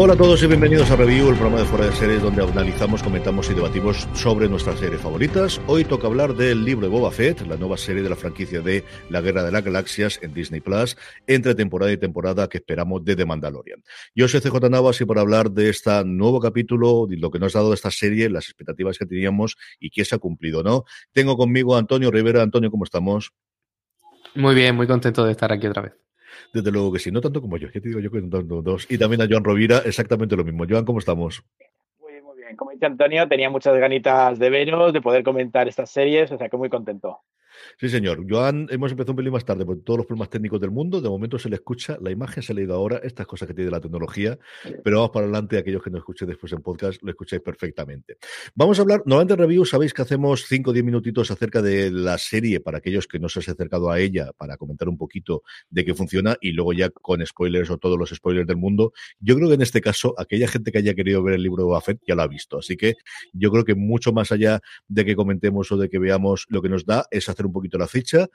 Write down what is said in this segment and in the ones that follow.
Hola a todos y bienvenidos a Review, el programa de fuera de series donde analizamos, comentamos y debatimos sobre nuestras series favoritas. Hoy toca hablar del libro de Boba Fett, la nueva serie de la franquicia de La Guerra de las Galaxias en Disney Plus, entre temporada y temporada que esperamos de The Mandalorian. Yo soy CJ Navas y por hablar de este nuevo capítulo, de lo que nos ha dado esta serie, las expectativas que teníamos y que se ha cumplido, ¿no? Tengo conmigo a Antonio Rivera. Antonio, ¿cómo estamos? Muy bien, muy contento de estar aquí otra vez. Desde luego que sí, no tanto como yo, ¿qué te digo yo que tanto dos? Y también a Joan Rovira, exactamente lo mismo. Joan, ¿cómo estamos? Muy bien, muy bien. Como dice Antonio, tenía muchas ganitas de veros, de poder comentar estas series, o sea que muy contento. Sí, señor. Joan, hemos empezado un pelín más tarde por todos los problemas técnicos del mundo. De momento se le escucha, la imagen se ha leído ahora, estas cosas que tiene la tecnología, pero vamos para adelante, aquellos que nos escuchen después en podcast, lo escucháis perfectamente. Vamos a hablar, normalmente en review, sabéis que hacemos 5 o 10 minutitos acerca de la serie para aquellos que no se han acercado a ella, para comentar un poquito de qué funciona y luego ya con spoilers o todos los spoilers del mundo. Yo creo que en este caso, aquella gente que haya querido ver el libro de Buffett ya lo ha visto. Así que yo creo que mucho más allá de que comentemos o de que veamos lo que nos da, es hacer un poquito la ficha.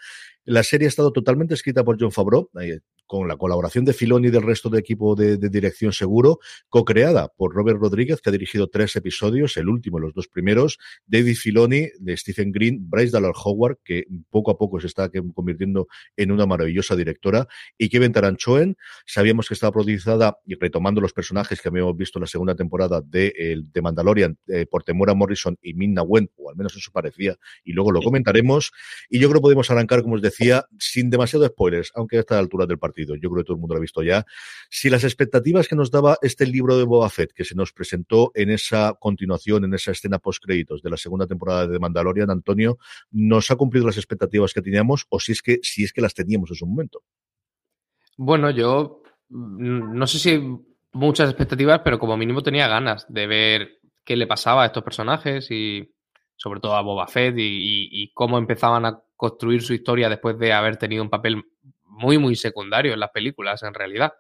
La serie ha estado totalmente escrita por John Favreau, eh, con la colaboración de Filoni y del resto del equipo de, dirección seguro, co-creada por Robert Rodríguez, que ha dirigido tres episodios, el último, los dos primeros, David Filoni, de Stephen Green, Bryce Dallas Howard, que poco a poco se está convirtiendo en una maravillosa directora, y Kevin Taranchoen, sabíamos que estaba producida, y retomando los personajes que habíamos visto en la segunda temporada de, de Mandalorian, eh, por Temura Morrison y Minna Wen, o al menos eso parecía, y luego lo comentaremos, y yo creo que podemos arrancar, como os decía, sin demasiados spoilers, aunque a esta altura del partido yo creo que todo el mundo lo ha visto ya. Si las expectativas que nos daba este libro de Boba Fett, que se nos presentó en esa continuación, en esa escena post-créditos de la segunda temporada de Mandalorian, Antonio, ¿nos ha cumplido las expectativas que teníamos o si es que, si es que las teníamos en su momento? Bueno, yo mm, no sé si muchas expectativas, pero como mínimo tenía ganas de ver qué le pasaba a estos personajes y sobre todo a Boba Fett y, cómo empezaban a construir su historia después de haber tenido un papel muy, muy secundario en las películas, en realidad.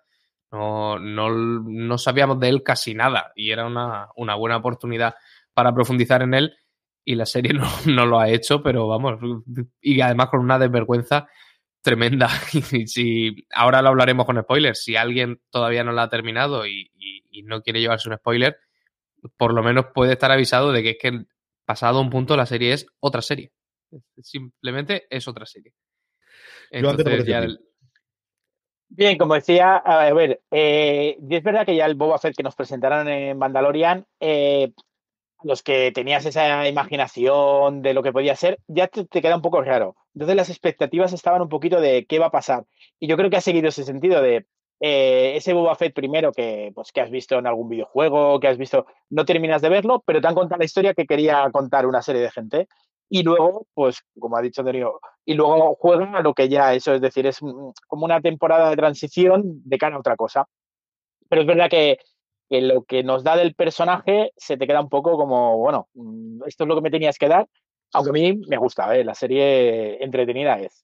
No, no, no sabíamos de él casi nada y era una, una, buena oportunidad para profundizar en él y la serie no, no, lo ha hecho, pero vamos, y además con una desvergüenza tremenda. Y si ahora lo hablaremos con spoilers, si alguien todavía no la ha terminado y, y, no quiere llevarse un spoiler, por lo menos puede estar avisado de que es que pasado un punto la serie es otra serie. Simplemente es otra serie. Bien, como decía, a ver, eh, es verdad que ya el Boba Fett que nos presentaron en Mandalorian, eh, los que tenías esa imaginación de lo que podía ser, ya te, queda un poco raro. Entonces las expectativas estaban un poquito de qué va a pasar. Y yo creo que ha seguido ese sentido de eh, ese Boba Fett primero que, pues, que has visto en algún videojuego, que has visto, no terminas de verlo, pero te han contado la historia que quería contar una serie de gente y luego, pues, como ha dicho Darío, y luego juegan a lo que ya eso, es decir, es como una temporada de transición de cara a otra cosa. Pero es verdad que, lo que nos da del personaje se te queda un poco como, bueno, mm, esto es lo que me tenías que dar, aunque a mí me gusta, ¿eh? la serie entretenida es.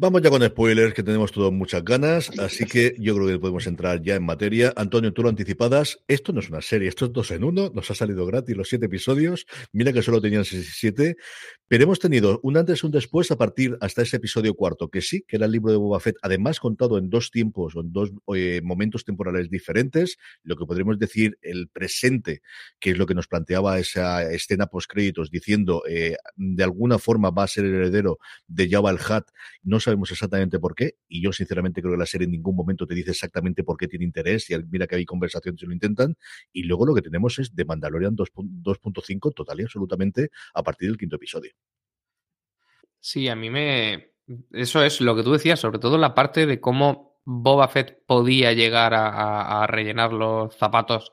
Vamos ya con spoilers, que tenemos todos muchas ganas, así que yo creo que podemos entrar ya en materia. Antonio, tú lo anticipadas, esto no es una serie, esto es dos en uno, nos ha salido gratis los siete episodios, mira que solo tenían siete, pero hemos tenido un antes y un después a partir hasta ese episodio cuarto, que sí, que era el libro de Boba Fett, además contado en dos tiempos o en dos eh, momentos temporales diferentes, lo que podríamos decir el presente, que es lo que nos planteaba esa escena post créditos, diciendo eh, de alguna forma va a ser el heredero de Jabba el Hutt, no sabemos exactamente por qué, y yo sinceramente creo que la serie en ningún momento te dice exactamente por qué tiene interés, y mira que hay conversaciones y lo intentan, y luego lo que tenemos es de Mandalorian 2.5 total y absolutamente a partir del quinto episodio. Sí, a mí me... Eso es lo que tú decías, sobre todo la parte de cómo Boba Fett podía llegar a, rellenar los zapatos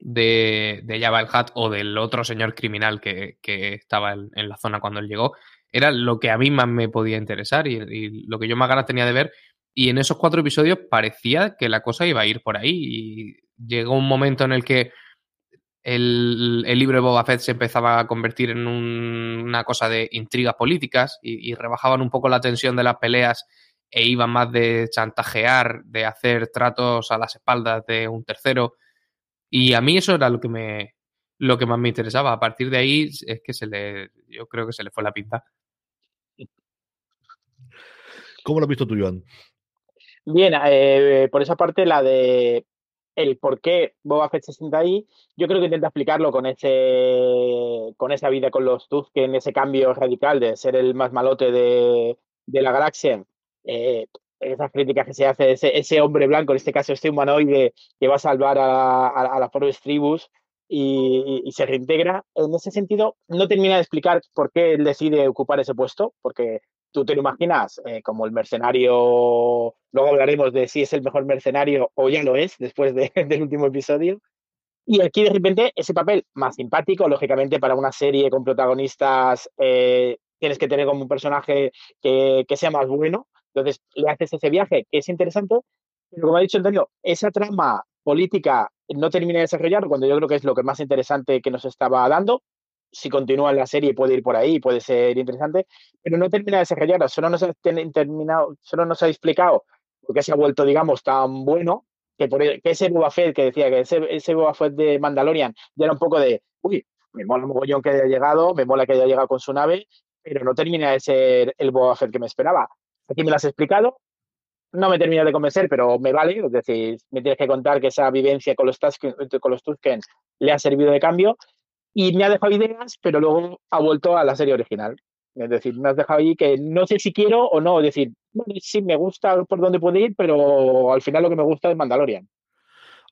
de, de Jabba el Hutt o del otro señor criminal que, estaba en, la zona cuando él llegó era lo que a mí más me podía interesar y, lo que yo más ganas tenía de ver. Y en esos cuatro episodios parecía que la cosa iba a ir por ahí. Y llegó un momento en el que el, libro de Boba Fett se empezaba a convertir en una cosa de intrigas políticas y, rebajaban un poco la tensión de las peleas e iban más de chantajear, de hacer tratos a las espaldas de un tercero. Y a mí eso era lo que me, lo que más me interesaba. A partir de ahí es que se le, yo creo que se le fue la pinta. ¿Cómo lo has visto tú, Joan? Bien, eh, por esa parte, la de el por qué Boba Fett se sienta ahí, yo creo que intenta explicarlo con ese con esa vida con los en ese cambio radical de ser el más malote de, de la galaxia. Eh, esas críticas que se hace, ese, ese hombre blanco, en este caso este humanoide que va a salvar a, a, las pobres tribus y, se reintegra. En ese sentido, no termina de explicar por qué él decide ocupar ese puesto, porque tú te lo imaginas eh, como el mercenario, luego hablaremos de si es el mejor mercenario o ya lo es después de, del último episodio. Y aquí de repente ese papel más simpático, lógicamente para una serie con protagonistas eh, tienes que tener como un personaje que, que, sea más bueno. Entonces le haces ese viaje que es interesante, pero como ha dicho Antonio, esa trama política no termina de desarrollar cuando yo creo que es lo que más interesante que nos estaba dando si continúa la serie puede ir por ahí, puede ser interesante, pero no termina de desarrollar, solo nos ha terminado, solo nos ha explicado por qué se ha vuelto, digamos, tan bueno, que, por, e, que ese Boba Fett que decía que ese, ese Boba Fett de Mandalorian ya era un poco de, uy, me mola un mogollón que haya llegado, me mola que haya llegado con su nave, pero no termina de ser el Boba Fett que me esperaba. Aquí me lo has explicado, no me termina de convencer, pero me vale, es decir, me tienes que contar que esa vivencia con los Tusken, con los Tusken le ha servido de cambio y me ha dejado ideas, pero luego ha vuelto a la serie original. Es decir, me has dejado ahí que no sé si quiero o no. Es decir, bueno, sí me gusta por dónde puede ir, pero al final lo que me gusta es Mandalorian.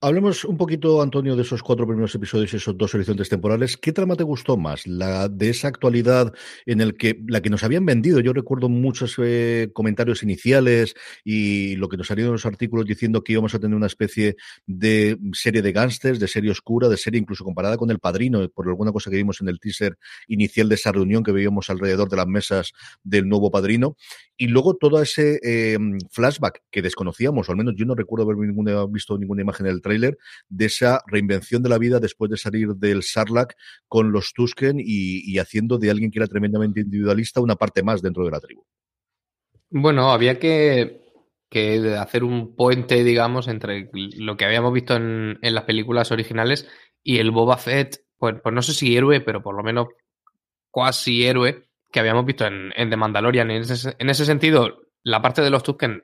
Hablemos un poquito, Antonio, de esos cuatro primeros episodios y esos dos horizontes temporales. ¿Qué trama te gustó más? ¿La de esa actualidad en el que la que nos habían vendido? Yo recuerdo muchos eh, comentarios iniciales y lo que nos salieron los artículos diciendo que íbamos a tener una especie de serie de gángsters, de serie oscura, de serie incluso comparada con El Padrino, por alguna cosa que vimos en el teaser inicial de esa reunión que veíamos alrededor de las mesas del nuevo Padrino. Y luego todo ese eh, flashback que desconocíamos, o al menos yo no recuerdo haber ninguna, visto ninguna imagen del tráiler, de esa reinvención de la vida después de salir del Sarlacc con los Tusken y, haciendo de alguien que era tremendamente individualista una parte más dentro de la tribu. Bueno, había que, hacer un puente, digamos, entre lo que habíamos visto en, las películas originales y el Boba Fett, pues, pues no sé si héroe, pero por lo menos cuasi héroe que habíamos visto en, The Mandalorian. En ese, en ese, sentido, la parte de los Tusken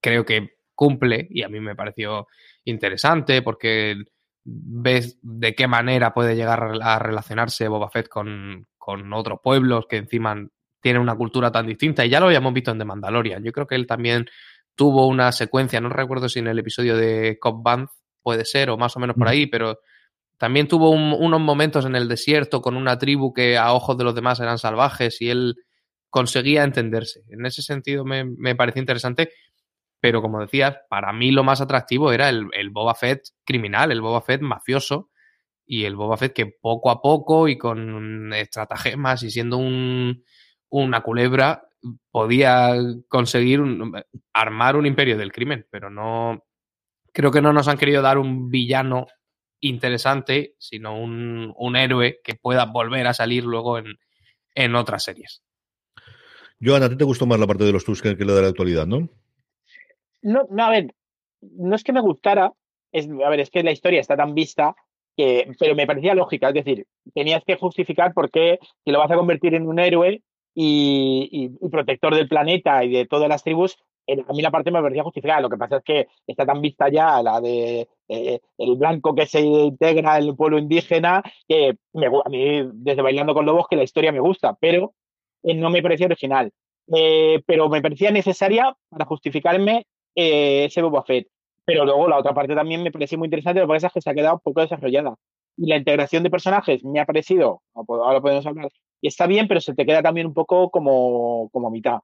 creo que cumple y a mí me pareció interesante porque ves de qué manera puede llegar a relacionarse Boba Fett con, con otros pueblos que encima tienen una cultura tan distinta y ya lo habíamos visto en The Mandalorian. Yo creo que él también tuvo una secuencia, no recuerdo si en el episodio de Cobb Band puede ser o más o menos por ahí, pero también tuvo unos momentos en el desierto con una tribu que a ojos de los demás eran salvajes y él conseguía entenderse. En ese sentido me, me pareció interesante, pero como decías, para mí lo más atractivo era el, Boba Fett criminal, el Boba Fett mafioso y el Boba Fett que poco a poco y con estratagemas y siendo un, una culebra podía conseguir armar un imperio del crimen, pero no creo que no nos han querido dar un villano interesante, sino un, un héroe que pueda volver a salir luego en, otras series. Joana, ¿a ti te gustó más la parte de los Tusken que la de la actualidad, no? No, no, a ver, no es que me gustara, es, a ver, es que la historia está tan vista que, pero me parecía lógica, es decir, tenías que justificar por qué si lo vas a convertir en un héroe y, y, protector del planeta y de todas las tribus, a mí la parte me parecía justificada. Lo que pasa es que está tan vista ya la de eh, el blanco que se integra en el pueblo indígena que me, a mí, desde Bailando con Lobos, que la historia me gusta, pero eh, no me parecía original. Eh, pero me parecía necesaria para justificarme ese Boba Fett. Pero luego la otra parte también me pareció muy interesante, lo que pasa es que se ha quedado poco desarrollada. Y la integración de personajes me ha parecido, ahora podemos hablar, y está bien, pero se te queda también un poco como, como mitad.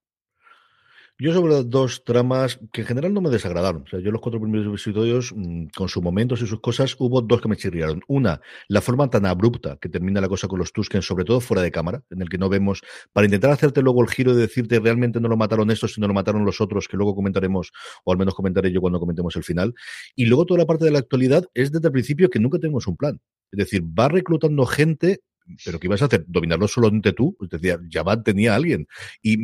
Yo sobre dos tramas que en general no me desagradaron. O sea, yo los cuatro primeros episodios, mm, con sus momentos y sus cosas, hubo dos que me chirriaron. Una, la forma tan abrupta que termina la cosa con los Tusken, sobre todo fuera de cámara, en el que no vemos, para intentar hacerte luego el giro de decirte realmente no lo mataron estos, sino lo mataron los otros, que luego comentaremos, o al menos comentaré yo cuando comentemos el final. Y luego toda la parte de la actualidad es desde el principio que nunca tenemos un plan. Es decir, va reclutando gente pero ¿qué ibas a hacer? ¿Dominarlo solamente tú? Es decir, Jabad tenía a alguien. Y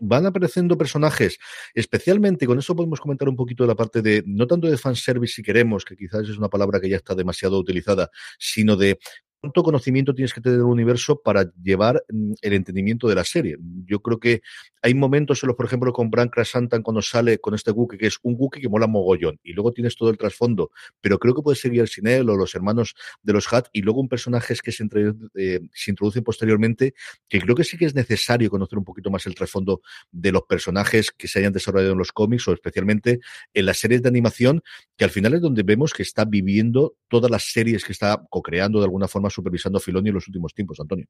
van apareciendo personajes, especialmente, con eso podemos comentar un poquito de la parte de, no tanto de fanservice si queremos, que quizás es una palabra que ya está demasiado utilizada, sino de cuánto conocimiento tienes que tener del universo para llevar mm, el entendimiento de la serie. Yo creo que hay momentos en los, por ejemplo, con Bran Krasantan cuando sale con este Wookiee, que es un Wookiee que mola mogollón, y luego tienes todo el trasfondo, pero creo que puede seguir sin él o los hermanos de los Hat, y luego un personaje que se, entre, eh, se introduce posteriormente, que creo que sí que es necesario conocer un poquito más el trasfondo de los personajes que se hayan desarrollado en los cómics o especialmente en las series de animación, que al final es donde vemos que está viviendo todas las series que está co-creando de alguna forma supervisando Filoni en los últimos tiempos, Antonio.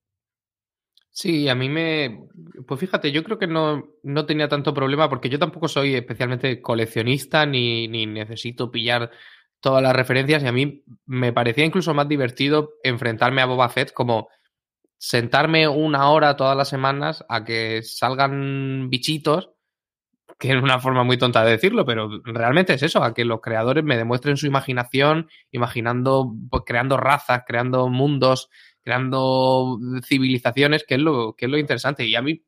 Sí, a mí me. Pues fíjate, yo creo que no, no tenía tanto problema porque yo tampoco soy especialmente coleccionista ni, ni necesito pillar todas las referencias y a mí me parecía incluso más divertido enfrentarme a Boba Fett como sentarme una hora todas las semanas a que salgan bichitos, que es una forma muy tonta de decirlo, pero realmente es eso, a que los creadores me demuestren su imaginación, imaginando, pues, creando razas, creando mundos, creando civilizaciones, que es lo, que es lo interesante. Y a mí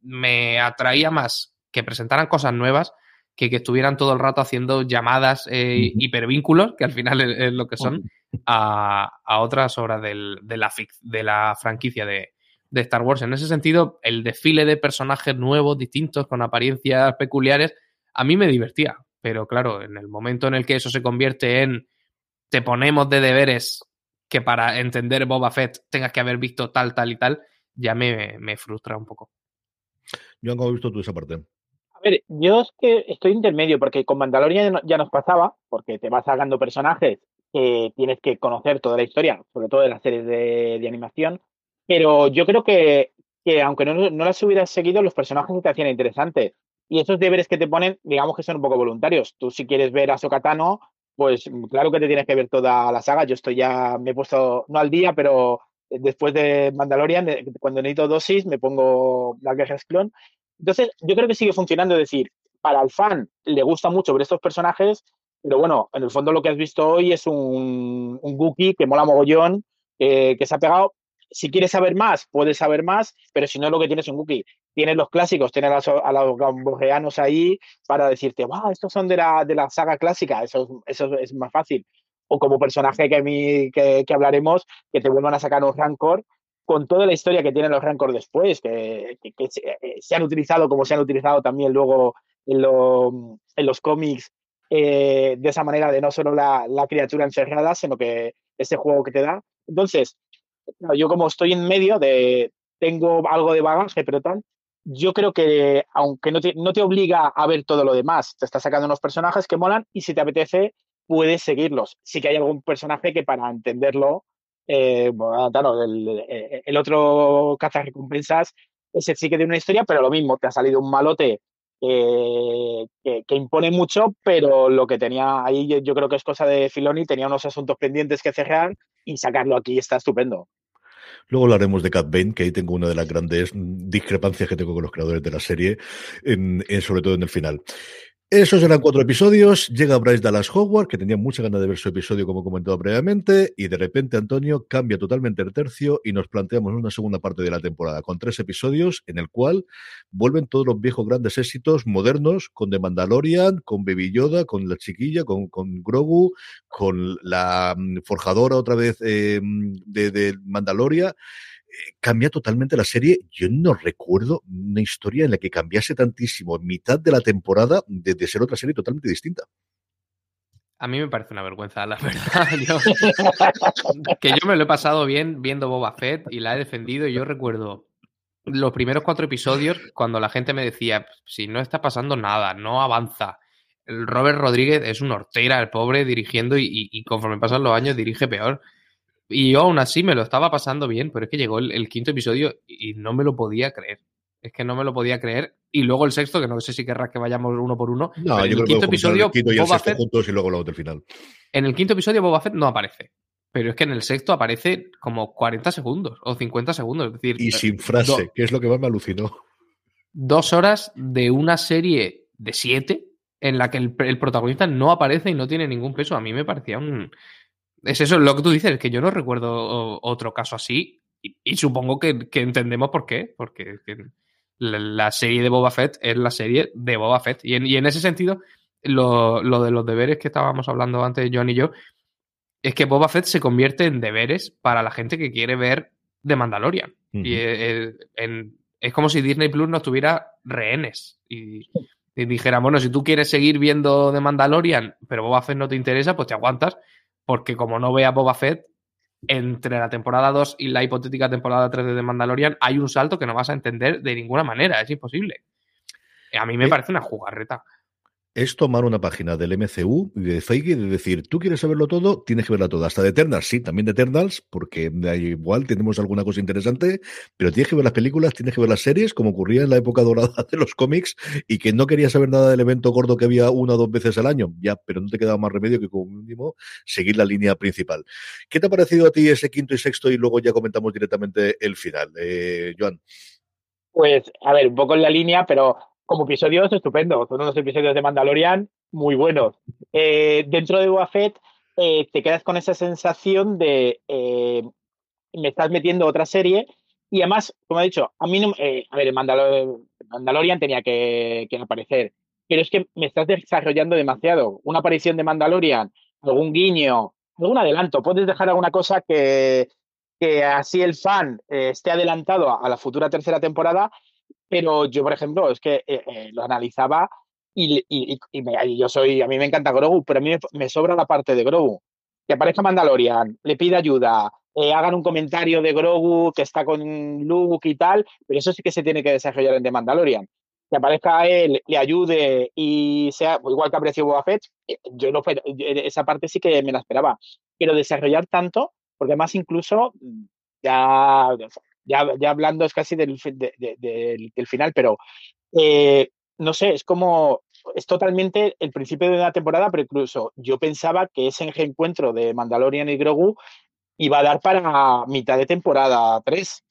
me atraía más que presentaran cosas nuevas que que estuvieran todo el rato haciendo llamadas eh, hipervínculos, que al final es, lo que son, a, otras obras del, de, la, de la franquicia de, de Star Wars. En ese sentido, el desfile de personajes nuevos, distintos, con apariencias peculiares, a mí me divertía. Pero claro, en el momento en el que eso se convierte en te ponemos de deberes que para entender Boba Fett tengas que haber visto tal, tal y tal, ya me, me frustra un poco. Yo ¿cómo has visto tú esa parte? A ver, yo es que estoy intermedio, porque con Mandalorian ya nos pasaba, porque te vas sacando personajes que tienes que conocer toda la historia, sobre todo de las series de, animación, pero yo creo que, que aunque no, no, las hubieras seguido, los personajes te hacían interesantes. Y esos deberes que te ponen, digamos que son un poco voluntarios. Tú si quieres ver a Sokatano, pues claro que te tienes que ver toda la saga. Yo estoy ya, me he puesto, no al día, pero después de Mandalorian, cuando necesito dosis, me pongo Black Guerras Clone. Entonces, yo creo que sigue funcionando, es decir, para el fan le gusta mucho ver estos personajes, pero bueno, en el fondo lo que has visto hoy es un, un Gookie que mola mogollón, que se ha pegado. Si quieres saber más, puedes saber más, pero si no, lo que tienes es un Gookie tienes los clásicos, tienes a, los gambogeanos ahí para decirte, wow, estos son de la, de la saga clásica, eso, eso es más fácil. O como personaje que, a mí, que, hablaremos, que te vuelvan a sacar un Rancor con toda la historia que tienen los Rancor después, que, eh, se, han utilizado como se han utilizado también luego en, en los cómics, eh, de esa manera de no solo la, la, criatura encerrada, sino que ese juego que te da. Entonces, yo como estoy en medio de, tengo algo de bagaje, pero tal, yo creo que aunque no te, no te obliga a ver todo lo demás, te está sacando unos personajes que molan y si te apetece puedes seguirlos. Sí que hay algún personaje que para entenderlo, eh, bueno, claro, el, el, otro recompensas ese sí que tiene una historia, pero lo mismo, te ha salido un malote eh, que, que, impone mucho, pero lo que tenía ahí yo, creo que es cosa de Filoni, tenía unos asuntos pendientes que cerrar y sacarlo aquí está estupendo. Luego hablaremos de Cat Bane, que ahí tengo una de las grandes discrepancias que tengo con los creadores de la serie, en, sobre todo en el final. Esos eran cuatro episodios. Llega Bryce Dallas Howard, que tenía mucha ganas de ver su episodio, como he comentado previamente, y de repente Antonio cambia totalmente el tercio y nos planteamos una segunda parte de la temporada con tres episodios en el cual vuelven todos los viejos grandes éxitos modernos con The Mandalorian, con Baby Yoda, con la chiquilla, con, Grogu, con la mm, forjadora otra vez eh, de, de Mandaloria cambia totalmente la serie. Yo no recuerdo una historia en la que cambiase tantísimo en mitad de la temporada de, ser otra serie totalmente distinta. A mí me parece una vergüenza, la verdad. que yo me lo he pasado bien viendo Boba Fett y la he defendido. Y yo recuerdo los primeros cuatro episodios cuando la gente me decía, si no está pasando nada, no avanza. Robert Rodríguez es un hortera, el pobre, dirigiendo y conforme pasan los años dirige peor. Y yo aún así me lo estaba pasando bien, pero es que llegó el, quinto episodio y no me lo podía creer. Es que no me lo podía creer. Y luego el sexto, que no sé si querrás que vayamos uno por uno. No, yo en el quinto episodio, el y Boba Fett, juntos y luego lo del final. En el quinto episodio, Boba Fett no aparece. Pero es que en el sexto aparece como 40 segundos o 50 segundos. Es decir, y sin frase, que es lo que más me alucinó. Dos horas de una serie de siete en la que el, el protagonista no aparece y no tiene ningún peso. A mí me parecía un, es eso lo que tú dices, que yo no recuerdo otro caso así y, supongo que, entendemos por qué, porque la, serie de Boba Fett es la serie de Boba Fett y en, ese sentido lo, de los deberes que estábamos hablando antes John y yo, es que Boba Fett se convierte en deberes para la gente que quiere ver The Mandalorian. Y es como si Disney Plus no tuviera rehenes. Y, dijera, bueno, si tú quieres seguir viendo The Mandalorian, pero Boba Fett no te interesa, pues te aguantas. Porque como no veas Boba Fett, entre la temporada 2 y la hipotética temporada 3 de The Mandalorian hay un salto que no vas a entender de ninguna manera. Es imposible. A mí me eh, parece una jugarreta es tomar una página del MCU y de Feige y de decir, tú quieres saberlo todo, tienes que verla toda. Hasta de Eternals, sí, también de Eternals, porque igual tenemos alguna cosa interesante, pero tienes que ver las películas, tienes que ver las series, como ocurría en la época dorada de los cómics, y que no querías saber nada del evento gordo que había una o dos veces al año. Ya, pero no te quedaba más remedio que como mínimo seguir la línea principal. ¿Qué te ha parecido a ti ese quinto y sexto? Y luego ya comentamos directamente el final. Eh, Joan. Pues, a ver, un poco en la línea, pero como episodios, estupendo. Son unos episodios de Mandalorian muy buenos. Eh, dentro de Boba eh, te quedas con esa sensación de eh, me estás metiendo otra serie y además, como he dicho, a mí no, a ver, Mandalorian tenía que, aparecer, pero es que me estás desarrollando demasiado. Una aparición de Mandalorian, algún guiño, algún adelanto, puedes dejar alguna cosa que, que así el fan esté adelantado a la futura tercera temporada pero yo, por ejemplo, es que eh, eh, lo analizaba y, y, y, yo soy, a mí me encanta Grogu, pero a mí me, sobra la parte de Grogu. Que aparezca Mandalorian, le pide ayuda, eh, hagan un comentario de Grogu que está con Luke y tal, pero eso sí que se tiene que desarrollar en The Mandalorian. Que aparezca él, le ayude y sea igual que aprecio Boba Fett, yo no, esa parte sí que me la esperaba. Pero desarrollar tanto, porque además incluso ya ya, ya hablando es casi del, del final, pero eh, no sé, es como, es totalmente el principio de una temporada, pero incluso yo pensaba que ese encuentro de Mandalorian y Grogu iba a dar para mitad de temporada 3,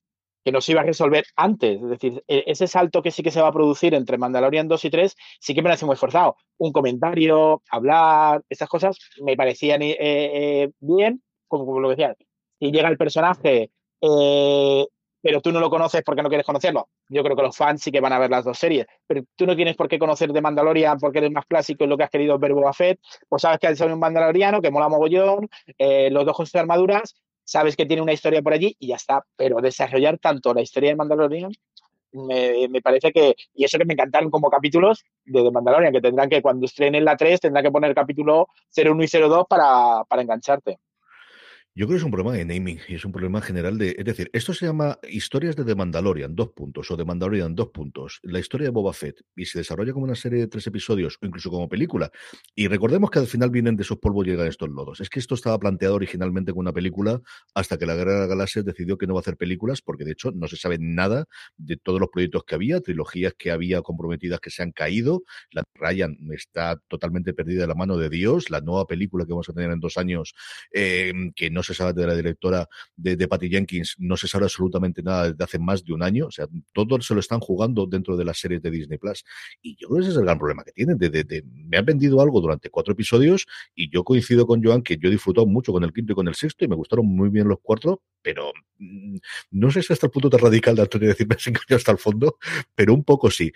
que no se iba a resolver antes. Es decir, e, ese salto que sí que se va a producir entre Mandalorian 2 y 3 sí que me hace muy forzado. Un comentario, hablar, esas cosas me parecían eh, eh, bien, como, como, lo decía. Si llega el personaje pero tú no lo conoces porque no quieres conocerlo. Yo creo que los fans sí que van a ver las dos series, pero tú no tienes por qué conocer de Mandalorian porque eres más clásico en lo que has querido ver Boba Fett, pues sabes que hay un mandaloriano que mola mogollón, eh, los dos con sus armaduras, sabes que tiene una historia por allí y ya está, pero desarrollar tanto la historia de Mandalorian me, parece que, y eso que me encantaron como capítulos de, de Mandalorian, que tendrán que cuando estrenen la 3 tendrán que poner capítulo 01 y 02 para, para engancharte. Yo creo que es un problema de naming y es un problema general de. Es decir, esto se llama Historias de The Mandalorian, dos puntos, o The Mandalorian, dos puntos. La historia de Boba Fett y se desarrolla como una serie de tres episodios o incluso como película. Y recordemos que al final vienen de esos polvos y llegan estos lodos. Es que esto estaba planteado originalmente como una película hasta que la Guerra de las Galaxias decidió que no va a hacer películas porque de hecho no se sabe nada de todos los proyectos que había, trilogías que había comprometidas que se han caído. La Ryan está totalmente perdida de la mano de Dios. La nueva película que vamos a tener en dos años, eh, que no se sabe de la directora de, Patty Jenkins, no se sabe absolutamente nada desde hace más de un año. O sea, todo se lo están jugando dentro de las series de Disney Plus. Y yo creo que ese es el gran problema que tienen. De, me han vendido algo durante cuatro episodios y yo coincido con Joan que yo he disfrutado mucho con el quinto y con el sexto y me gustaron muy bien los cuatro, pero mm, no sé si hasta el punto tan radical de Antonio decir me hasta el fondo, pero un poco sí.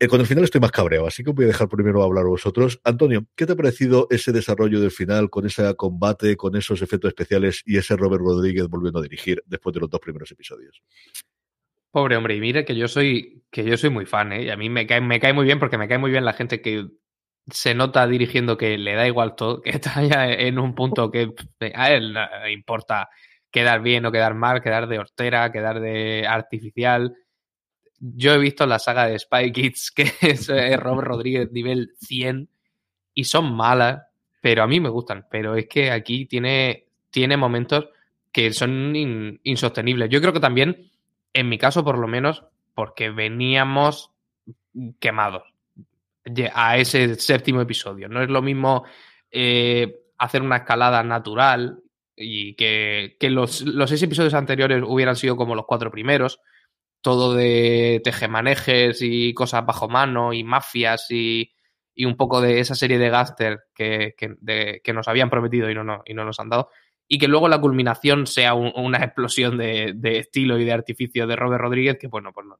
Eh, con el final estoy más cabreado, así que voy a dejar primero hablar a vosotros. Antonio, ¿qué te ha parecido ese desarrollo del final, con ese combate, con esos efectos especiales y ese Robert Rodríguez volviendo a dirigir después de los dos primeros episodios? Pobre hombre, y mire que yo soy, que yo soy muy fan, ¿eh? Y a mí me cae, me cae muy bien porque me cae muy bien la gente que se nota dirigiendo que le da igual todo, que está ya en un punto que a él le importa quedar bien o quedar mal, quedar de hortera, quedar de artificial yo he visto la saga de Spy Kids, que es Robert Rodríguez nivel 100, y son malas, pero a mí me gustan. Pero es que aquí tiene, tiene momentos que son insostenibles. Yo creo que también, en mi caso por lo menos, porque veníamos quemados a ese séptimo episodio. No es lo mismo eh, hacer una escalada natural y que, los, los seis episodios anteriores hubieran sido como los cuatro primeros todo de tejemanejes y cosas bajo mano y mafias y, un poco de esa serie de gaster que, que, nos habían prometido y no, y no nos han dado. Y que luego la culminación sea una explosión de, estilo y de artificio de Robert Rodríguez, que bueno, pues no.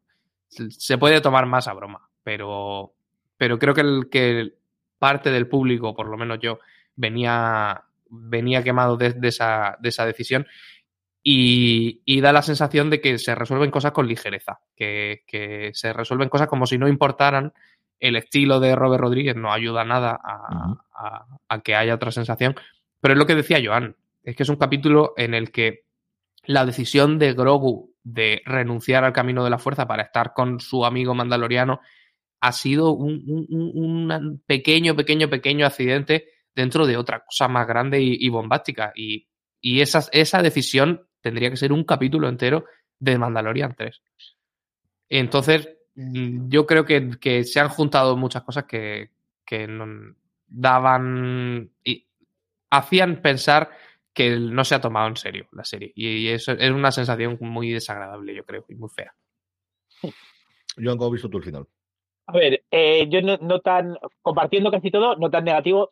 Se puede tomar más a broma, pero, pero creo que, el, que parte del público, por lo menos yo, venía venía quemado de, esa, de esa, decisión. Y, y, da la sensación de que se resuelven cosas con ligereza, que, que, se resuelven cosas como si no importaran. El estilo de Robert Rodríguez no ayuda nada a, a, a que haya otra sensación. Pero es lo que decía Joan, es que es un capítulo en el que la decisión de Grogu de renunciar al camino de la fuerza para estar con su amigo mandaloriano ha sido un, un, un pequeño, pequeño, pequeño accidente dentro de otra cosa más grande y, y bombástica. Y, y esa, esa, decisión tendría que ser un capítulo entero de Mandalorian 3. Entonces, mm, yo creo que, se han juntado muchas cosas que, que no, daban y hacían pensar que no se ha tomado en serio la serie. Y eso es una sensación muy desagradable, yo creo, y muy fea. Joan, ¿cómo has visto tú el final? A ver, eh, yo no, tan, compartiendo casi todo, no tan negativo,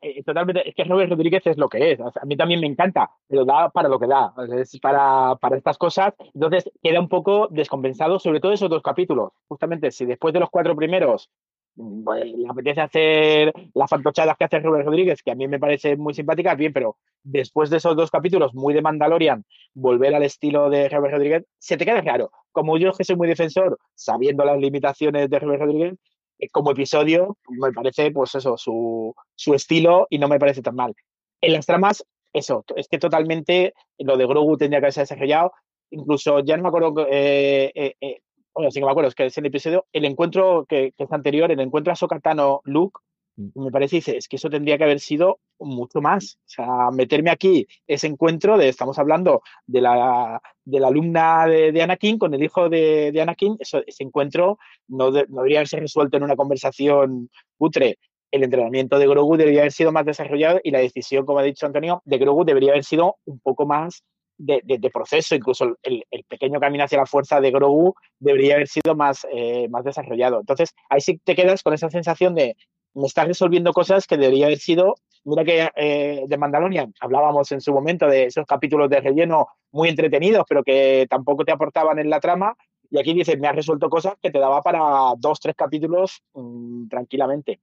eh, totalmente, es que Robert Rodríguez es lo que es, a mí también me encanta, pero da para lo que da, es para, para estas cosas, entonces queda un poco descompensado, sobre todo esos dos capítulos, justamente si después de los cuatro primeros bueno, le apetece hacer las fantochadas que hace Robert Rodríguez, que a mí me parece muy simpáticas, bien, pero después de esos dos capítulos muy de Mandalorian, volver al estilo de Robert Rodríguez, se te queda claro. Como yo que soy muy defensor, sabiendo las limitaciones de Robert Rodríguez, eh, como episodio me parece, pues eso, su, su estilo y no me parece tan mal. En las tramas, eso, es que totalmente lo de Grogu tendría que haberse desarrollado. Incluso ya no me acuerdo eh, eh, eh bueno, sí que me acuerdo, es que es el episodio, el encuentro que, que es anterior, el encuentro a Sokatano Luke, me parece, dice, es que eso tendría que haber sido mucho más. O sea, meterme aquí ese encuentro de, estamos hablando de la, de la alumna de, de Anakin con el hijo de, de Anakin, eso, ese encuentro no, de, no debería haberse resuelto en una conversación putre. El entrenamiento de Grogu debería haber sido más desarrollado y la decisión, como ha dicho Antonio, de Grogu debería haber sido un poco más de, proceso, incluso el, pequeño camino hacia la fuerza de Grogu debería haber sido más, eh, más desarrollado. Entonces, ahí sí te quedas con esa sensación de me estás resolviendo cosas que debería haber sido. Mira que eh, de Mandalorian hablábamos en su momento de esos capítulos de relleno muy entretenidos, pero que tampoco te aportaban en la trama. Y aquí dices, me has resuelto cosas que te daba para dos, tres capítulos mmm, tranquilamente.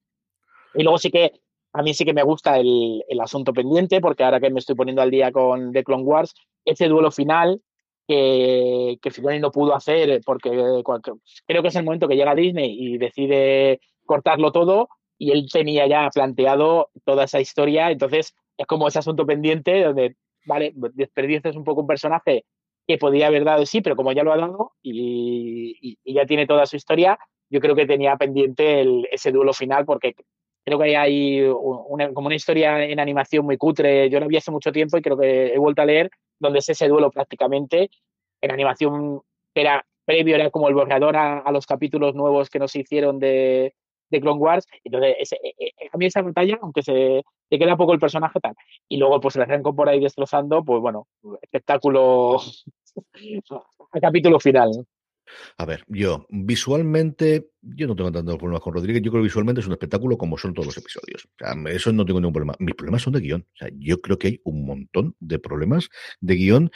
Y luego sí que a mí sí que me gusta el, el, asunto pendiente, porque ahora que me estoy poniendo al día con The Clone Wars, ese duelo final que, que no pudo hacer, porque creo que es el momento que llega Disney y decide cortarlo todo, y él tenía ya planteado toda esa historia, entonces es como ese asunto pendiente donde, vale, desperdicias un poco un personaje que podía haber dado sí, pero como ya lo ha dado y, y, y ya tiene toda su historia, yo creo que tenía pendiente el, ese duelo final porque creo que hay una, como una historia en animación muy cutre. Yo la vi hace mucho tiempo y creo que he vuelto a leer donde es ese duelo prácticamente en animación era previo, era como el borrador a, los capítulos nuevos que nos hicieron de, de Clone Wars. Entonces, ese, a mí esa batalla, aunque se te queda poco el personaje tal, y luego pues le arrancó por ahí destrozando, pues bueno, espectáculo a capítulo final. A ver, yo visualmente, yo no tengo tantos problemas con Rodríguez. Yo creo que visualmente es un espectáculo como son todos los episodios. O sea, eso no tengo ningún problema. Mis problemas son de guion. O sea, yo creo que hay un montón de problemas de guion.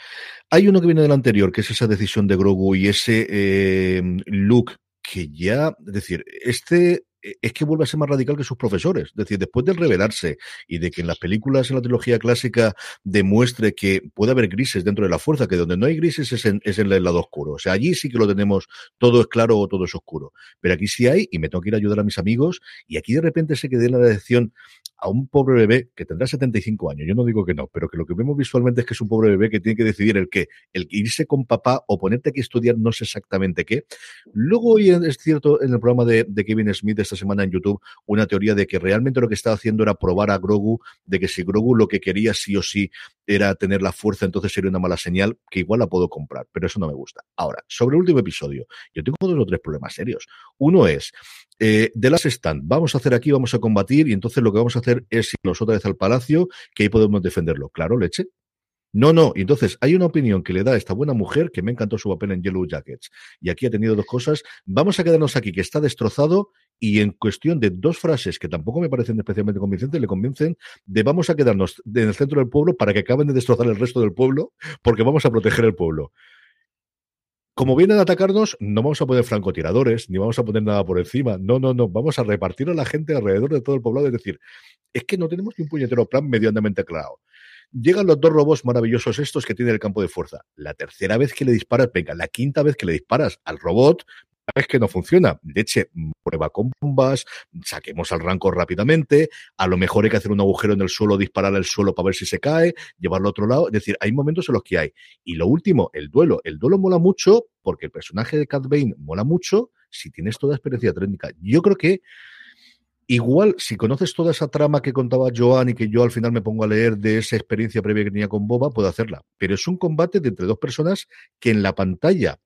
Hay uno que viene del anterior, que es esa decisión de Grogu y ese eh, look que ya, es decir, este es que vuelve a ser más radical que sus profesores. Es decir, después de revelarse y de que en las películas, en la trilogía clásica, demuestre que puede haber grises dentro de la fuerza, que donde no hay grises es en, en el lado oscuro. O sea, allí sí que lo tenemos, todo es claro o todo es oscuro. Pero aquí sí hay, y me tengo que ir a ayudar a mis amigos, y aquí de repente se quede la decisión a un pobre bebé que tendrá 75 años. Yo no digo que no, pero que lo que vemos visualmente es que es un pobre bebé que tiene que decidir el qué, el irse con papá o ponerte aquí a estudiar no sé exactamente qué. Luego hoy es cierto en el programa de, de Kevin Smith esta semana en YouTube una teoría de que realmente lo que estaba haciendo era probar a Grogu, de que si Grogu lo que quería sí o sí era tener la fuerza, entonces sería una mala señal, que igual la puedo comprar, pero eso no me gusta. Ahora, sobre el último episodio, yo tengo dos o tres problemas serios. Uno es, eh, de las stand, vamos a hacer aquí, vamos a combatir, y entonces lo que vamos a hacer es irnos otra vez al palacio, que ahí podemos defenderlo. Claro, leche. No, no. Entonces hay una opinión que le da a esta buena mujer que me encantó su papel en Yellow Jackets. Y aquí ha tenido dos cosas. Vamos a quedarnos aquí, que está destrozado y en cuestión de dos frases que tampoco me parecen especialmente convincentes, le convencen de vamos a quedarnos en el centro del pueblo para que acaben de destrozar el resto del pueblo porque vamos a proteger el pueblo. Como vienen a atacarnos, no vamos a poner francotiradores, ni vamos a poner nada por encima. No, no, no. Vamos a repartir a la gente alrededor de todo el poblado. Es decir, es que no tenemos ni un puñetero plan medianamente claro. Llegan los dos robots maravillosos estos que tiene el campo de fuerza. La tercera vez que le disparas, venga, la quinta vez que le disparas al robot, es que no funciona. Leche, prueba con bombas, saquemos al rancor rápidamente, a lo mejor hay que hacer un agujero en el suelo, disparar al suelo para ver si se cae, llevarlo a otro lado. Es decir, hay momentos en los que hay. Y lo último, el duelo. El duelo mola mucho porque el personaje de Cat Bane mola mucho si tienes toda experiencia técnica. Yo creo que Igual, si conoces toda esa trama que contaba Joan y que yo al final me pongo a leer de esa experiencia previa que tenía con Boba, puedo hacerla. Pero es un combate de entre dos personas que en la pantalla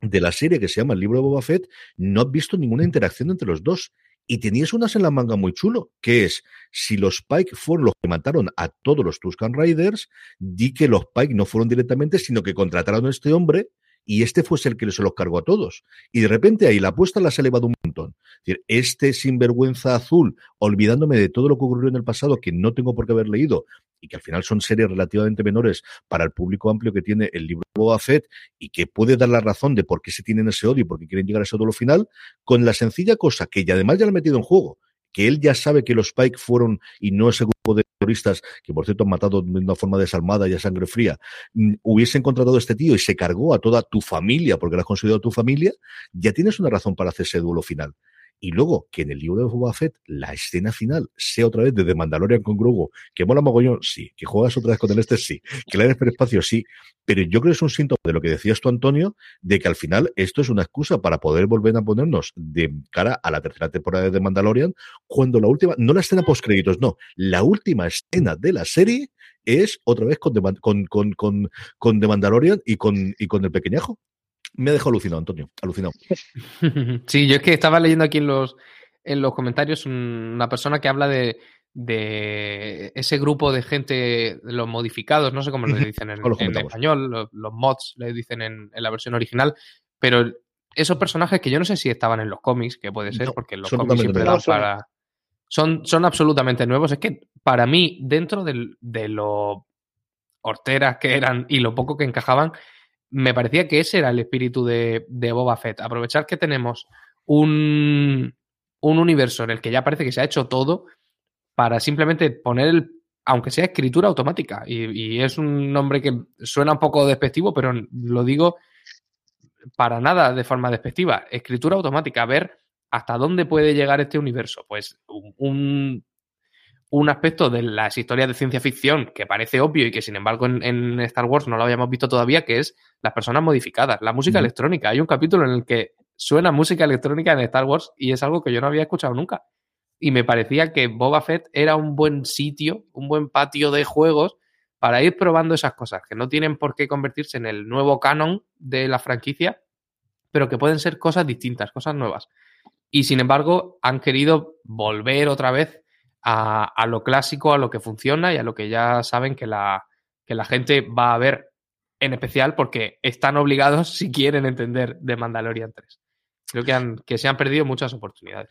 de la serie que se llama El libro de Boba Fett, no has visto ninguna interacción entre los dos. Y tenías unas en la manga muy chulo, que es, si los Pike fueron los que mataron a todos los Tuscan Riders, di que los Pike no fueron directamente, sino que contrataron a este hombre y este fuese el que se los cargó a todos. Y de repente ahí la apuesta la ha elevado un montón. Es decir, este sinvergüenza azul, olvidándome de todo lo que ocurrió en el pasado, que no tengo por qué haber leído, y que al final son series relativamente menores para el público amplio que tiene el libro de Boba Fett y que puede dar la razón de por qué se tienen ese odio y por qué quieren llegar a ese duelo final, con la sencilla cosa que ya además ya lo ha metido en juego, que él ya sabe que los Pike fueron y no ese grupo de terroristas que por cierto han matado de una forma desalmada y a sangre fría, mm, hubiese encontrado a este tío y se cargó a toda tu familia porque lo has considerado tu familia, ya tienes una razón para hacer ese duelo final. Y luego, que en el libro de Boba Fett la escena final sea otra vez de Mandalorian con Grogu, que mola mogollón, sí, que juegas otra vez con el este, sí, que le das espacio, sí, pero yo creo que es un síntoma de lo que decías tú, Antonio, de que al final esto es una excusa para poder volver a ponernos de cara a la tercera temporada de The Mandalorian, cuando la última, no la escena post créditos, no, la última escena de la serie es otra vez con, con, con, con, con The Mandalorian y con, y con el pequeñajo me ha dejado alucinado, Antonio, alucinado. Sí, yo es que estaba leyendo aquí en los, en los comentarios una persona que habla de, ese grupo de gente, los modificados, no sé cómo le dicen en, español, los, mods le dicen en, la versión original, pero esos personajes que yo no sé si estaban en los cómics, que puede ser, porque los cómics siempre dan para... Son, son absolutamente nuevos. Es que para mí, dentro de, de lo horteras que eran y lo poco que encajaban, me parecía que ese era el espíritu de, Boba Fett. Aprovechar que tenemos un, un, universo en el que ya parece que se ha hecho todo para simplemente poner el, aunque sea escritura automática. Y, es un nombre que suena un poco despectivo, pero lo digo para nada de forma despectiva. Escritura automática, ver hasta dónde puede llegar este universo. Pues un aspecto de las historias de ciencia ficción que parece obvio y que sin embargo en, Star Wars no lo habíamos visto todavía, que es las personas modificadas, la música electrónica. Hay un capítulo en el que suena música electrónica en Star Wars y es algo que yo no había escuchado nunca. Y me parecía que Boba Fett era un buen sitio, un buen patio de juegos para ir probando esas cosas, que no tienen por qué convertirse en el nuevo canon de la franquicia, pero que pueden ser cosas distintas, cosas nuevas. Y sin embargo, han querido volver otra vez a, lo clásico, a lo que funciona y a lo que ya saben que la, que la gente va a ver en especial porque están obligados si quieren entender de Mandalorian 3. Creo que, han, que se han perdido muchas oportunidades.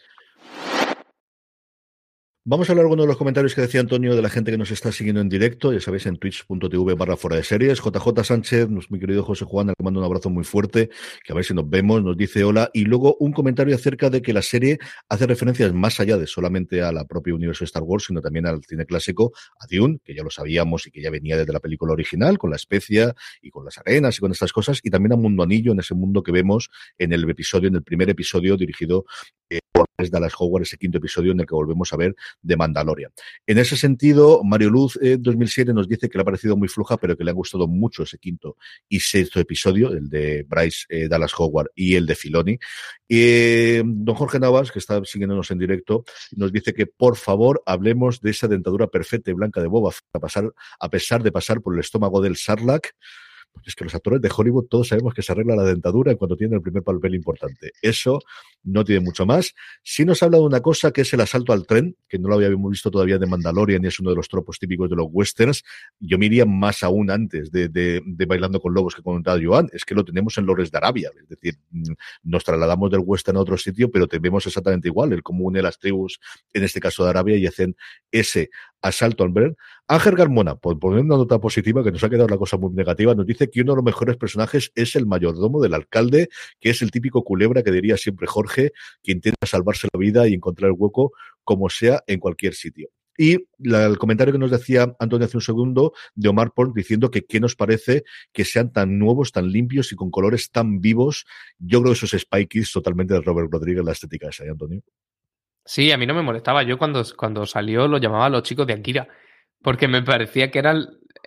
Vamos a hablar algunos de los comentarios que decía Antonio de la gente que nos está siguiendo en directo, ya sabéis, en twitch.tv barra fuera de series. JJ Sánchez, mi querido José Juan, le mando un abrazo muy fuerte, que a ver si nos vemos, nos dice hola. Y luego un comentario acerca de que la serie hace referencias más allá de solamente a la propia universo de Star Wars, sino también al cine clásico, a Dune, que ya lo sabíamos y que ya venía desde la película original, con la especia y con las arenas y con estas cosas, y también a Mundo Anillo, en ese mundo que vemos en el episodio, en el primer episodio dirigido eh, es Dallas Howard, ese quinto episodio en el que volvemos a ver de Mandalorian. En ese sentido, Mario Luz eh, 2007 nos dice que le ha parecido muy fluja, pero que le ha gustado mucho ese quinto y sexto episodio, el de Bryce eh, Dallas Howard y el de Filoni. Eh, don Jorge Navas, que está siguiéndonos en directo, nos dice que por favor hablemos de esa dentadura perfecta y blanca de Boba a, a pesar de pasar por el estómago del Sarlacc es que los actores de Hollywood todos sabemos que se arregla la dentadura cuando tienen el primer papel importante. Eso no tiene mucho más. Sí nos habla de una cosa que es el asalto al tren, que no lo habíamos visto todavía de Mandalorian y es uno de los tropos típicos de los westerns. Yo me iría más aún antes de, de, Bailando con Lobos que comentaba Joan, es que lo tenemos en Lores de Arabia. Es decir, mm, nos trasladamos del western a otro sitio, pero tenemos exactamente igual, el cómo une las tribus, en este caso de Arabia, y hacen ese asalto al tren, Ángel Garmona, por poner una nota positiva, que nos ha quedado la cosa muy negativa, nos dice que uno de los mejores personajes es el mayordomo del alcalde, que es el típico culebra que diría siempre Jorge, que intenta salvarse la vida y encontrar el hueco como sea en cualquier sitio. Y el comentario que nos decía Antonio hace un segundo de Omar Paul diciendo que qué nos parece que sean tan nuevos, tan limpios y con colores tan vivos. Yo creo que eso es Spike totalmente de Robert Rodríguez, la estética esa, ¿eh, Antonio? Sí, a mí no me molestaba. Yo cuando, cuando salió lo llamaba a los chicos de Akira, porque me parecía que era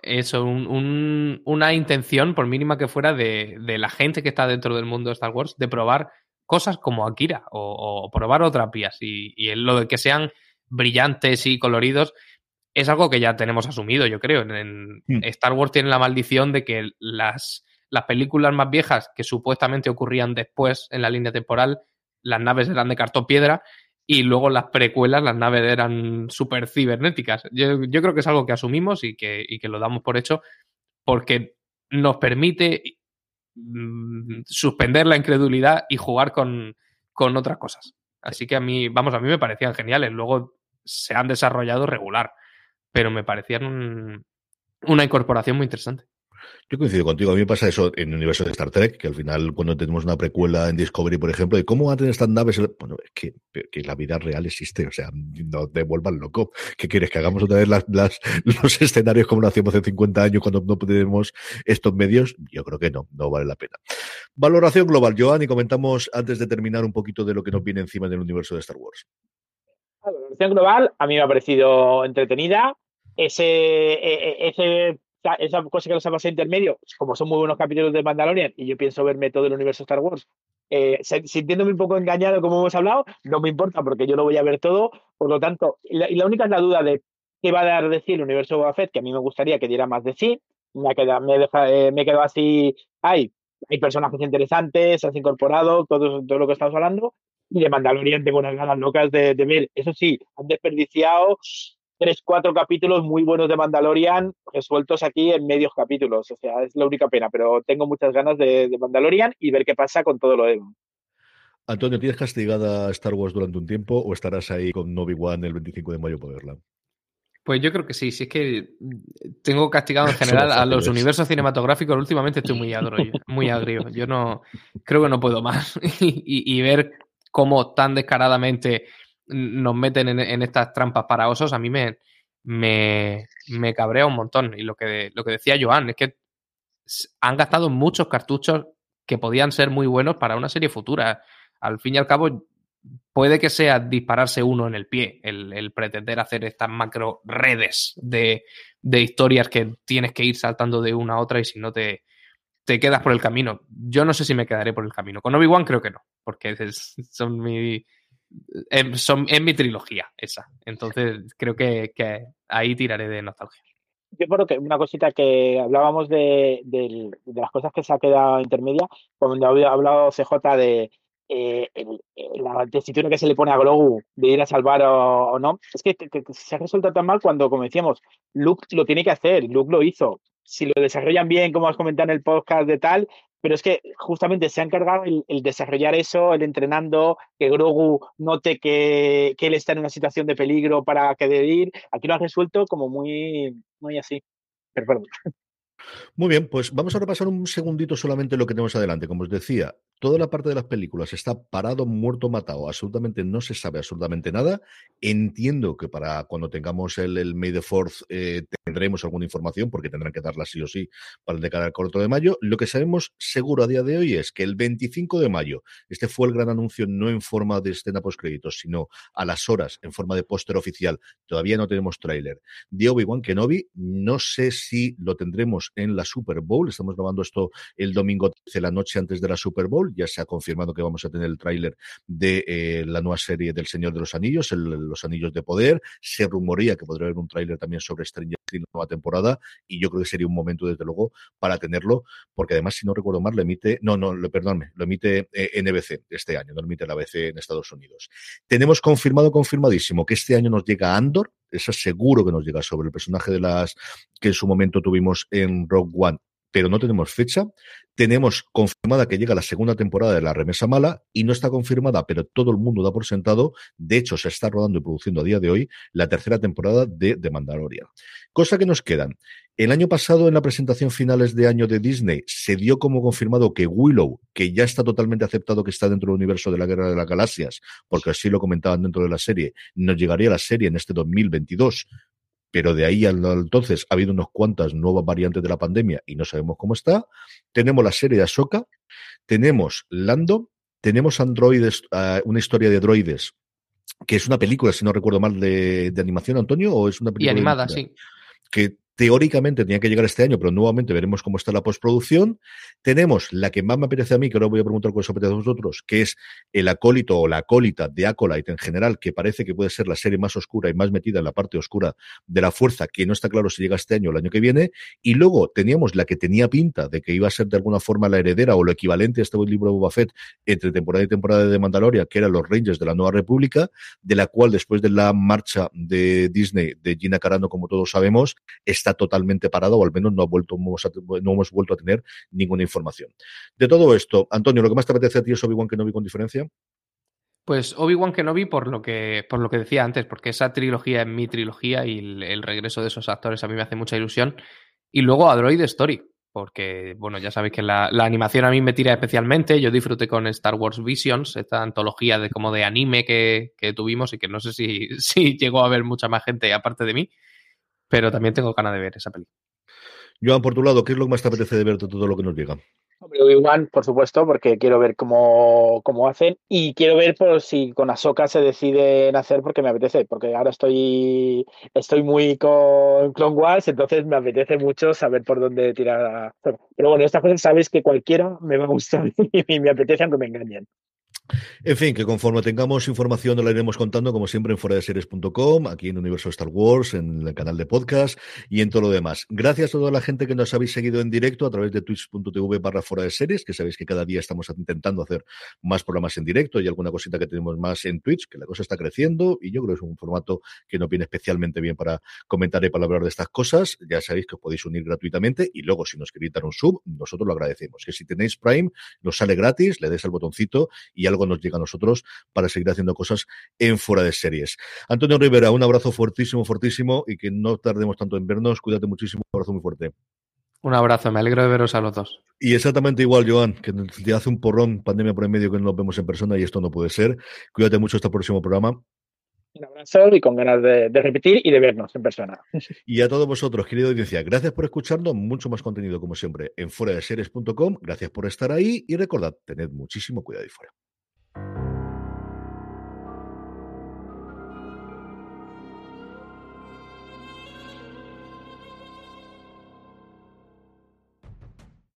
eso, una intención, por mínima que fuera, de, la gente que está dentro del mundo de Star Wars, de probar cosas como Akira o, probar otras vías. Y, y lo de que sean brillantes y coloridos es algo que ya tenemos asumido, yo creo. En, hmm. Star Wars tiene la maldición de que las, las películas más viejas que supuestamente ocurrían después en la línea temporal, las naves eran de cartón piedra y luego las precuelas, las naves eran súper cibernéticas. Yo, creo que es algo que asumimos y que, y que lo damos por hecho porque nos permite mm, suspender la incredulidad y jugar con, con otras cosas. Así que a mí, vamos, a mí me parecían geniales. Luego se han desarrollado regular, pero me parecían una incorporación muy interesante. Yo coincido contigo. A mí me pasa eso en el universo de Star Trek, que al final, cuando tenemos una precuela en Discovery, por ejemplo, de cómo van a tener estas naves. Bueno, es que, la vida real existe. O sea, no te vuelvan loco. ¿Qué quieres? ¿Que hagamos otra vez los escenarios como lo hacíamos hace 50 años cuando no tenemos estos medios? Yo creo que no, no vale la pena. Valoración global, Joan, y comentamos antes de terminar un poquito de lo que nos viene encima en el universo de Star Wars. Valoración global a mí me ha parecido entretenida. Ese, e, ese esa cosa que nos ha pasado intermedio, como son muy buenos capítulos de Mandalorian y yo pienso verme todo el universo Star Wars, eh, sintiéndome un poco engañado como hemos hablado, no me importa porque yo lo voy a ver todo, por lo tanto, y la, única es la duda de qué va a dar de sí el universo Boba Fett, que a mí me gustaría que diera más de sí, me, queda, me, deja, eh, me quedo así, hay, hay personajes interesantes, has incorporado, todo, todo lo que estamos hablando, y de Mandalorian tengo unas ganas locas de, de ver, eso sí, han desperdiciado tres, cuatro capítulos muy buenos de Mandalorian resueltos aquí en medios capítulos. O sea, es la única pena, pero tengo muchas ganas de, Mandalorian y ver qué pasa con todo lo demás. Antonio, ¿tienes castigada Star Wars durante un tiempo o estarás ahí con Novi One el 25 de mayo para verla? Pues yo creo que sí, si es que tengo castigado en general a los universos cinematográficos, últimamente estoy muy agrio, muy agrio. Yo no creo que no puedo más. y, y, ver cómo tan descaradamente nos meten en, estas trampas para osos, a mí me, me, me, cabrea un montón. Y lo que, lo que decía Joan, es que han gastado muchos cartuchos que podían ser muy buenos para una serie futura. Al fin y al cabo, puede que sea dispararse uno en el pie, el, pretender hacer estas macro redes de, de, historias que tienes que ir saltando de una a otra y si no te, te quedas por el camino. Yo no sé si me quedaré por el camino. Con Obi-Wan creo que no, porque son mi, en, son, mi trilogía esa. Entonces creo que, ahí tiraré de nostalgia. Yo creo que una cosita que hablábamos de, las cosas que se ha quedado intermedia, cuando había hablado CJ de eh, la tesitura que se le pone a Grogu de ir a salvar o, no, es que, se ha resuelto tan mal cuando, como decíamos, Luke lo tiene que hacer, Luke lo hizo. Si lo desarrollan bien, como has comentado en el podcast de tal, pero es que justamente se ha encargado el, desarrollar eso, el entrenando, que Grogu note que, que, él está en una situación de peligro para que de ir. Aquí lo ha resuelto como muy, muy así. Pero perdón. Muy bien, pues vamos a repasar un segundito solamente lo que tenemos adelante. Como os decía, toda la parte de las películas está parado, muerto, matado. Absolutamente no se sabe absolutamente nada. Entiendo que para cuando tengamos el, el May the Fourth eh, tendremos alguna información, porque tendrán que darla sí o sí para el de corto de mayo. Lo que sabemos seguro a día de hoy es que el 25 de mayo, este fue el gran anuncio no en forma de escena post créditos, sino a las horas en forma de póster oficial. Todavía no tenemos tráiler. De Obi-Wan Kenobi, no sé si lo tendremos en la Super Bowl. Estamos grabando esto el domingo de la noche antes de la Super Bowl. Ya se ha confirmado que vamos a tener el tráiler de eh, la nueva serie del Señor de los Anillos, Los Anillos de Poder. Se rumoría que podría haber un tráiler también sobre Stranger Things nueva temporada y yo creo que sería un momento, desde luego, para tenerlo, porque además, si no recuerdo mal, lo emite, no, no, lo, perdónme, lo emite eh, NBC este año, no lo emite la ABC en Estados Unidos. Tenemos confirmado, confirmadísimo, que este año nos llega Andor, eso seguro que nos llega sobre el personaje de las que en su momento tuvimos en Rogue One pero no tenemos fecha. Tenemos confirmada que llega la segunda temporada de La Remesa Mala y no está confirmada, pero todo el mundo da por sentado. De hecho, se está rodando y produciendo a día de hoy la tercera temporada de The Mandalorian. Cosa que nos quedan. El año pasado, en la presentación finales de año de Disney, se dio como confirmado que Willow, que ya está totalmente aceptado que está dentro del universo de la Guerra de las Galaxias, porque así lo comentaban dentro de la serie, nos llegaría la serie en este 2022 pero de ahí al entonces ha habido unas cuantas nuevas variantes de la pandemia y no sabemos cómo está. Tenemos la serie de Ahsoka, tenemos Lando, tenemos androides, uh, una historia de droides, que es una película, si no recuerdo mal, de, de animación, Antonio, o es una película. Y animada, sí. Que teóricamente tenía que llegar este año, pero nuevamente veremos cómo está la postproducción. Tenemos la que más me apetece a mí, que ahora voy a preguntar cuál os apetece a vosotros, que es el acólito o la acólita de Acolyte en general, que parece que puede ser la serie más oscura y más metida en la parte oscura de la fuerza, que no está claro si llega este año o el año que viene. Y luego teníamos la que tenía pinta de que iba a ser de alguna forma la heredera o lo equivalente a este libro de Boba Fett entre temporada y temporada de Mandalorian, que eran los Rangers de la Nueva República, de la cual después de la marcha de Disney de Gina Carano, como todos sabemos, está totalmente parado o al menos no, ha vuelto, no hemos vuelto a tener ninguna información. De todo esto, Antonio, ¿lo que más te apetece a ti es Obi-Wan Kenobi con diferencia? Pues Obi-Wan Kenobi por lo que por lo que decía antes, porque esa trilogía es mi trilogía y el, regreso de esos actores a mí me hace mucha ilusión. Y luego Android Story, porque bueno, ya sabéis que la, la, animación a mí me tira especialmente. Yo disfruté con Star Wars Visions, esta antología de como de anime que, que tuvimos y que no sé si, si llegó a ver mucha más gente aparte de mí, pero también tengo ganas de ver esa película. Joan, por tu lado, ¿qué es lo que más te apetece de ver de todo lo que nos llega? Obi-Wan, por supuesto, porque quiero ver cómo, cómo, hacen y quiero ver por si con Ahsoka se deciden hacer porque me apetece, porque ahora estoy, estoy muy con Clone Wars, entonces me apetece mucho saber por dónde tirar. Pero bueno, estas cosas sabéis que cualquiera me va a gustar y me apetece aunque me engañen. En fin, que conforme tengamos información la iremos contando, como siempre, en fuera de series.com, aquí en Universo Star Wars, en el canal de podcast y en todo lo demás. Gracias a toda la gente que nos habéis seguido en directo a través de twitch.tv barra fuera de series, que sabéis que cada día estamos intentando hacer más programas en directo y alguna cosita que tenemos más en Twitch, que la cosa está creciendo y yo creo que es un formato que nos viene especialmente bien para comentar y para hablar de estas cosas. Ya sabéis que os podéis unir gratuitamente y luego si nos queréis dar un sub, nosotros lo agradecemos. Que si tenéis Prime, nos sale gratis, le des al botoncito y algo nos llega a nosotros para seguir haciendo cosas en fuera de series. Antonio Rivera, un abrazo fuertísimo, fuertísimo y que no tardemos tanto en vernos. Cuídate muchísimo, un abrazo muy fuerte. Un abrazo, me alegro de veros a los dos. Y exactamente igual, Joan, que te hace un porrón, pandemia por en medio, que no nos vemos en persona y esto no puede ser. Cuídate mucho hasta el próximo programa. Un abrazo y con ganas de, de, repetir y de vernos en persona. Y a todos vosotros, querida audiencia, gracias por escucharnos. Mucho más contenido, como siempre, en fuera de series.com. Gracias por estar ahí y recordad, tened muchísimo cuidado y fuera.